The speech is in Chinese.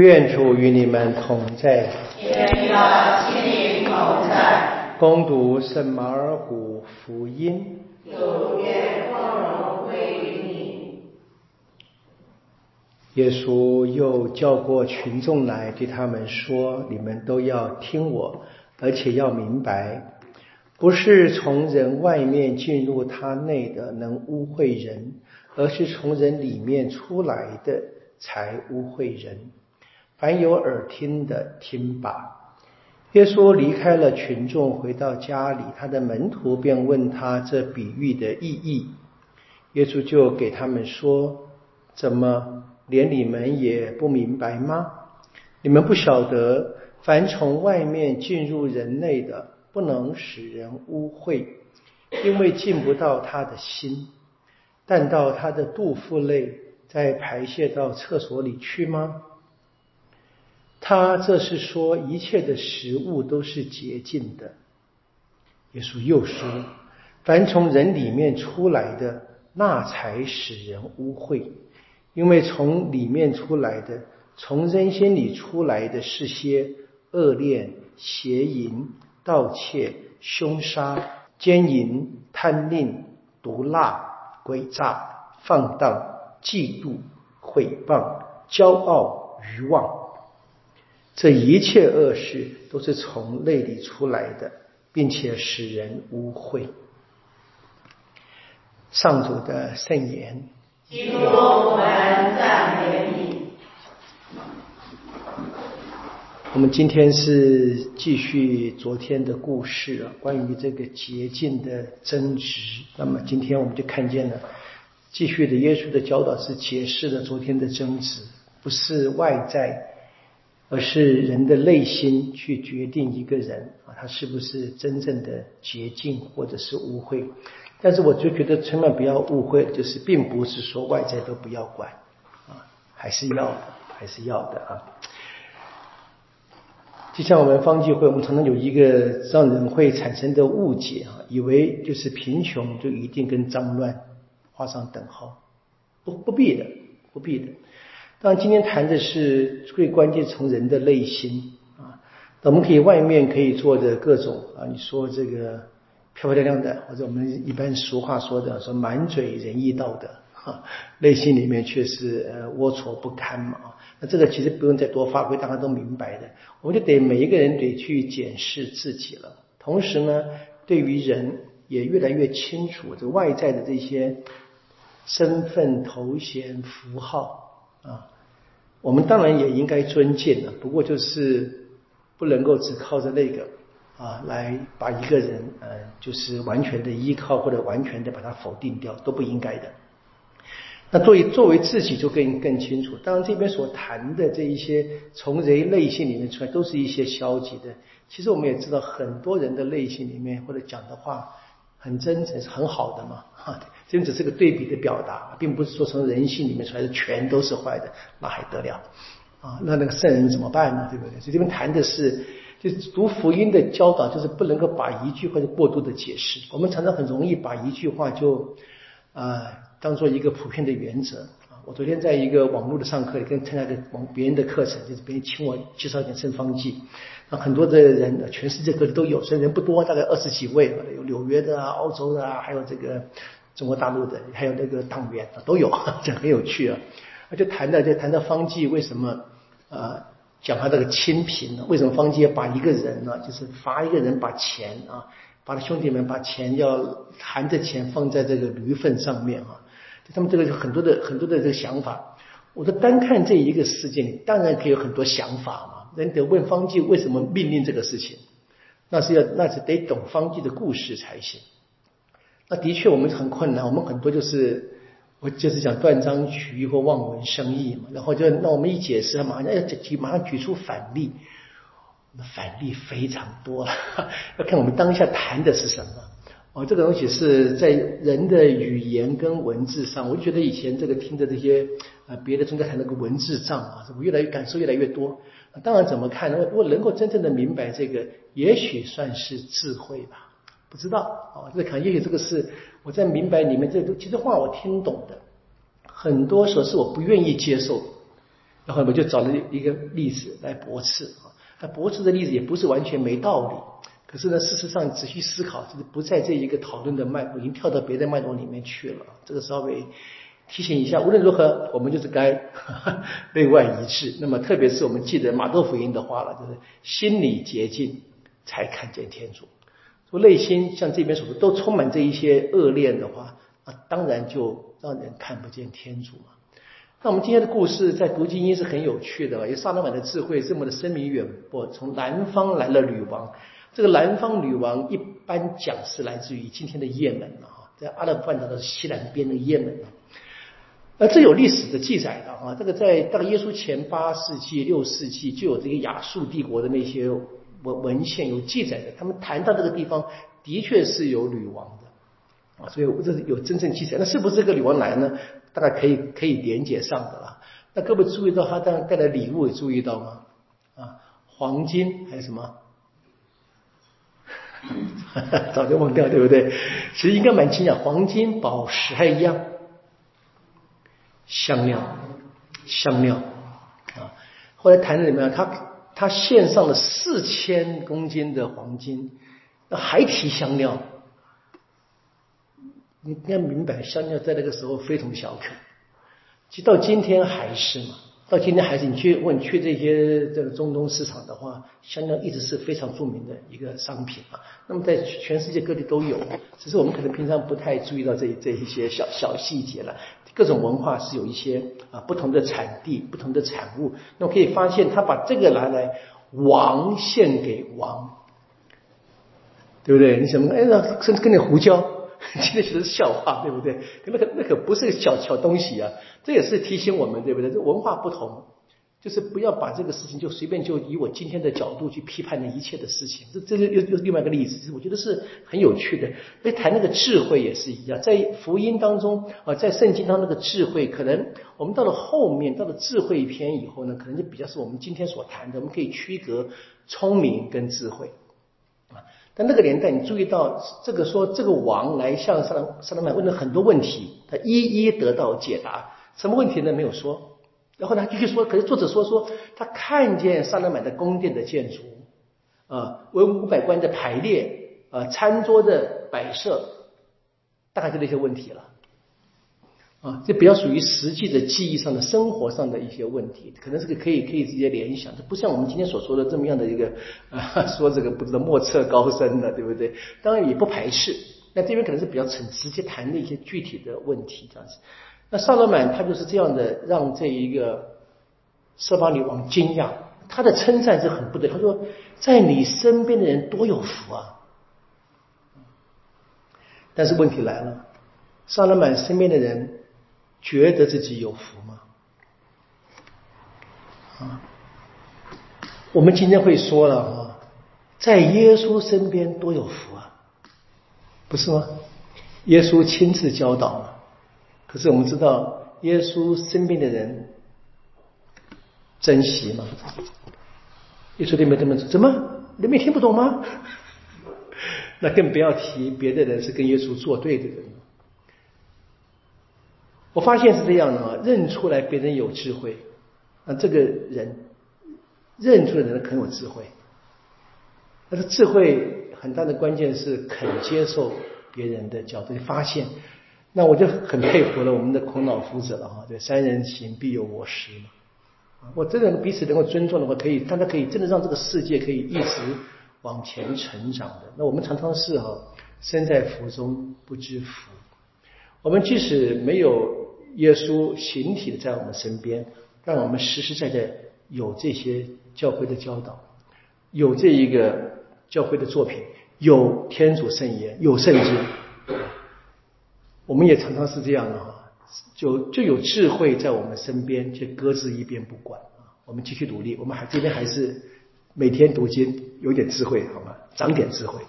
愿主与你们同在。愿你的心灵同在。恭读圣马尔谷福音。主愿光荣归于你。耶稣又叫过群众来，对他们说：“你们都要听我，而且要明白，不是从人外面进入他内的能污秽人，而是从人里面出来的才污秽人。”凡有耳听的，听吧。耶稣离开了群众，回到家里，他的门徒便问他这比喻的意义。耶稣就给他们说：“怎么连你们也不明白吗？你们不晓得，凡从外面进入人类的，不能使人污秽，因为进不到他的心，但到他的肚腹内，再排泄到厕所里去吗？”他这是说，一切的食物都是洁净的。耶稣又说：“凡从人里面出来的，那才使人污秽，因为从里面出来的，从人心里出来的是些恶念、邪淫、盗窃、凶杀、奸淫、贪吝、毒辣、诡诈、放荡、嫉妒、毁谤、骄傲、愚妄。”这一切恶事都是从内里出来的，并且使人污秽。上主的圣言。基督，我们赞美你。我们今天是继续昨天的故事啊，关于这个洁净的争执。那么今天我们就看见了，继续的耶稣的教导是解释了昨天的争执，不是外在。而是人的内心去决定一个人啊，他是不是真正的洁净或者是污秽。但是我就觉得千万不要误会，就是并不是说外在都不要管啊，还是要的，还是要的啊。就像我们方济会，我们常常有一个让人会产生的误解啊，以为就是贫穷就一定跟脏乱画上等号，不不必的，不必的。当然，今天谈的是最关键，从人的内心啊，我们可以外面可以做的各种啊，你说这个漂漂亮亮的，或者我们一般俗话说的说满嘴仁义道德，哈，内心里面却是呃龌龊不堪嘛啊。那这个其实不用再多发挥，大家都明白的。我们就得每一个人得去检视自己了。同时呢，对于人也越来越清楚，这外在的这些身份、头衔、符号。啊，我们当然也应该尊敬了，不过就是不能够只靠着那个啊来把一个人呃，就是完全的依靠或者完全的把它否定掉，都不应该的。那作为作为自己就更更清楚。当然这边所谈的这一些从人内心里面出来，都是一些消极的。其实我们也知道，很多人的内心里面或者讲的话很真诚，是很好的嘛，哈。这只是个对比的表达，并不是说从人性里面出来的全都是坏的，那还得了啊？那那个圣人怎么办呢？对不对？所以这边谈的是，就读福音的教导，就是不能够把一句话就过度的解释。我们常常很容易把一句话就啊当做一个普遍的原则。我昨天在一个网络的上课里，跟参加的网别人的课程，就是别人请我介绍一点圣方剂，那很多的人，全世界各地都有，虽然人不多，大概二十几位，有纽约的啊、澳洲的啊，还有这个。中国大陆的，还有那个党员啊，都有，这很有趣啊。那就谈到，就谈到方剂为什么呃讲他这个清贫呢？为什么方剂要把一个人呢，就是罚一个人把钱啊，把他兄弟们把钱要含着钱放在这个驴粪上面啊？他们这个很多的很多的这个想法。我说单看这一个事件，当然可以有很多想法嘛。人得问方济为什么命令这个事情，那是要那是得懂方济的故事才行。那的确，我们很困难。我们很多就是，我就是讲断章取义或望文生义嘛。然后就那我们一解释，马上要举，马上举出反例。反例非常多了，要看我们当下谈的是什么。哦，这个东西是在人的语言跟文字上，我就觉得以前这个听的这些呃别的宗教谈那个文字障啊，我越来越感受越来越多。当然怎么看？如果能够真正的明白这个，也许算是智慧吧。不知道啊，这可能也许这个是我在明白你们这都其实话我听懂的，很多时候是我不愿意接受，然后我就找了一个例子来驳斥啊。那驳斥的例子也不是完全没道理，可是呢，事实上仔细思考，就是不在这一个讨论的脉络，已经跳到别的脉络里面去了。这个稍微提醒一下，无论如何，我们就是该 内外一致。那么，特别是我们记得马窦福音的话了，就是心理洁净才看见天主。说内心像这边所说都充满这一些恶念的话，那当然就让人看不见天主嘛。那我们今天的故事在读经音是很有趣的，因为萨拉满的智慧这么的深明远播。从南方来了女王，这个南方女王一般讲是来自于今天的也门啊，在阿拉伯半岛的西南边的也门。呃，这有历史的记载的啊，这个在大概耶稣前八世纪、六世纪就有这个亚述帝国的那些。文文献有记载的，他们谈到这个地方的确是有女王的啊，所以这是有真正记载。那是不是这个女王来呢？大概可以可以连接上的了。那各位注意到她带带来礼物，注意到吗？啊，黄金还有什么？早就忘掉，对不对？其实应该蛮清楚，黄金、宝石还一样，香料，香料啊。后来谈的怎么样？他。他献上了四千公斤的黄金，还提香料，你应该明白，香料在那个时候非同小可，其实到今天还是嘛，到今天还是你去问去这些这个中东市场的话，香料一直是非常著名的一个商品啊。那么在全世界各地都有，只是我们可能平常不太注意到这这一些小小细节了。各种文化是有一些啊不同的产地、不同的产物，那么可以发现他把这个拿来王献给王，对不对？你什么？哎，甚至跟你胡椒，今天其实是笑话，对不对？那个那可不是个小小东西啊，这也是提醒我们，对不对？这文化不同。就是不要把这个事情就随便就以我今天的角度去批判那一切的事情，这这是又又另外一个例子，我觉得是很有趣的。以谈那个智慧也是一样，在福音当中啊，在圣经当中那个智慧，可能我们到了后面到了智慧篇以后呢，可能就比较是我们今天所谈的，我们可以区隔聪明跟智慧。但那个年代，你注意到这个说这个王来向萨拉萨拉曼问了很多问题，他一一得到解答，什么问题呢？没有说。然后呢继续说，可是作者说说他看见萨勒满的宫殿的建筑，啊，文武百官的排列，啊，餐桌的摆设，大概就那些问题了，啊，这比较属于实际的记忆上的生活上的一些问题，可能这个可以可以直接联想，这不像我们今天所说的这么样的一个啊，说这个不知道莫测高深的，对不对？当然也不排斥，那这边可能是比较很直接谈的一些具体的问题，这样子。那萨勒满他就是这样的，让这一个色巴女王惊讶，他的称赞是很不得。他说，在你身边的人多有福啊！但是问题来了，萨勒满身边的人觉得自己有福吗？啊，我们今天会说了啊，在耶稣身边多有福啊，不是吗？耶稣亲自教导了。可是我们知道，耶稣身边的人珍惜吗？耶稣对没这么，怎么你们听不懂吗？那更不要提别的人是跟耶稣作对的人。我发现是这样的啊，认出来别人有智慧，那这个人认出的人很有智慧。但是智慧很大的关键是肯接受别人的角度，发现。那我就很佩服了我们的孔老夫子了哈，对，三人行必有我师嘛。我真的彼此能够尊重的话，可以，大家可以真的让这个世界可以一直往前成长的。那我们常常是哈，身在福中不知福。我们即使没有耶稣形体的在我们身边，让我们实实在在有这些教会的教导，有这一个教会的作品，有天主圣言，有圣经。我们也常常是这样的哈，就就有智慧在我们身边，却搁置一边不管。我们继续努力，我们还这边还是每天读经，有点智慧好吗？长点智慧。